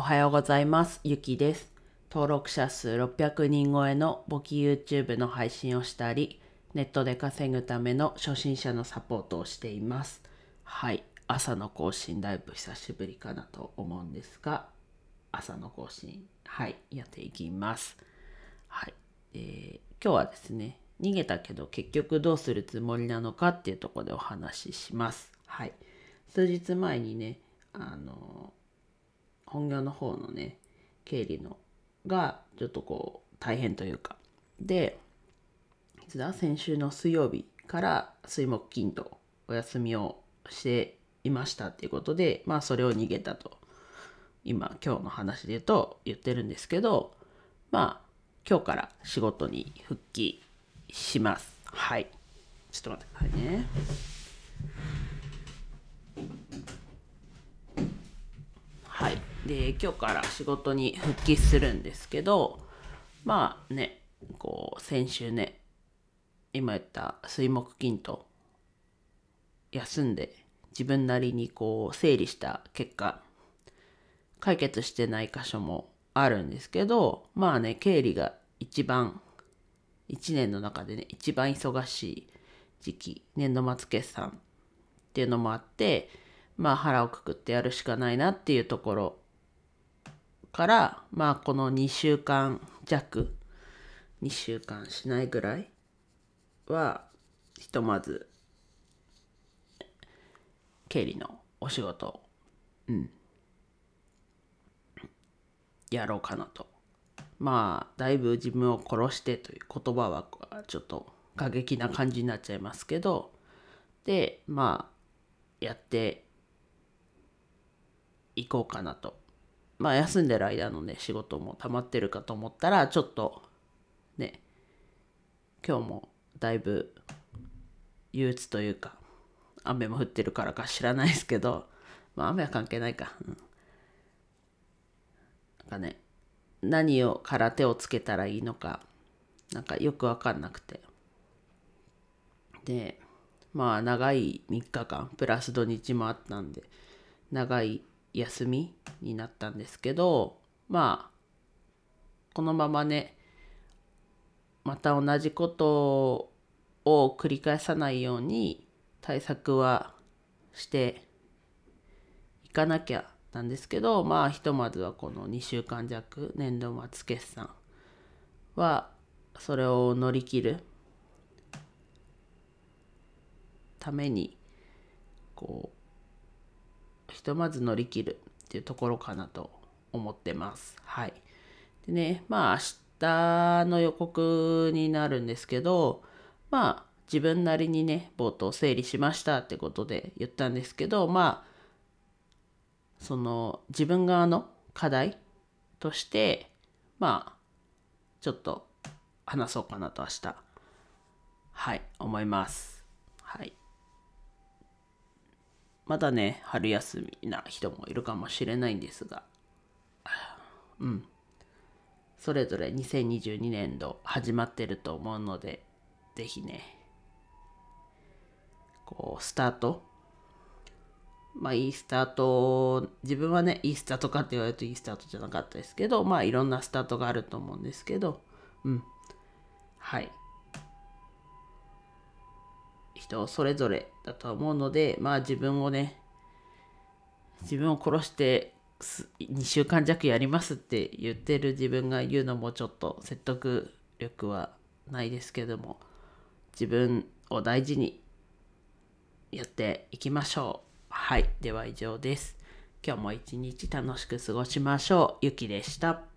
おはようございます。ゆきです。登録者数600人超えの簿記 YouTube の配信をしたり、ネットで稼ぐための初心者のサポートをしています。はい。朝の更新だいぶ久しぶりかなと思うんですが、朝の更新、はい、やっていきます。はい。えー今日はですね、逃げたけど結局どうするつもりなのかっていうところでお話しします。はい。数日前にね、あの、本業の方のね、経理のがちょっとこう大変というか。で、いつだ先週の水曜日から水木金とお休みをしていましたっていうことで、まあそれを逃げたと。今、今日の話で言うと言ってるんですけど、まあ今日から仕事に復帰します。はい。ちょっと待ってくださいね。はい。で、今日から仕事に復帰するんですけど、まあね、こう、先週ね、今言った水木金と休んで自分なりにこう整理した結果、解決してない箇所もあるんですけど、まあね、経理が一番、一年の中でね、一番忙しい時期、年度末決算っていうのもあって、まあ腹をくくってやるしかないなっていうところから、まあこの2週間弱、2週間しないぐらいは、ひとまず、経理のお仕事を、うん、やろうかなと。まあ、だいぶ自分を殺してという言葉はちょっと過激な感じになっちゃいますけど、で、まあ、やっていこうかなと。まあ、休んでる間のね、仕事も溜まってるかと思ったら、ちょっと、ね、今日もだいぶ憂鬱というか、雨も降ってるからか知らないですけど、まあ雨は関係ないか。うんなんかね、何をから手をつけたらいいのか、なんかよくわかんなくて。で、まあ長い3日間、プラス土日もあったんで、長い休みになったんですけど、まあ、このままね、また同じことを繰り返さないように対策はしていかなきゃなんですけどまあひとまずはこの2週間弱年度末決算はそれを乗り切るためにこうひとまず乗り切るっていうところかなと思ってます。はい。でねまあ明日の予告になるんですけどまあ自分なりにね冒頭整理しましたってことで言ったんですけどまあその自分側の課題としてまあちょっと話そうかなと明日。はい思います。はい。まだね春休みな人もいるかもしれないんですが。うん。それぞれ2022年度始まってると思うのでぜひねこうスタート。まあいいスタート自分はねいいスタートかって言われるといいスタートじゃなかったですけどまあいろんなスタートがあると思うんですけどうん。はい。人それぞれだと思うのでまあ自分をね自分を殺して2週間弱やりますって言ってる自分が言うのもちょっと説得力はないですけども自分を大事にやっていきましょう。はい。では以上です。今日も一日楽しく過ごしましょう。ゆきでした。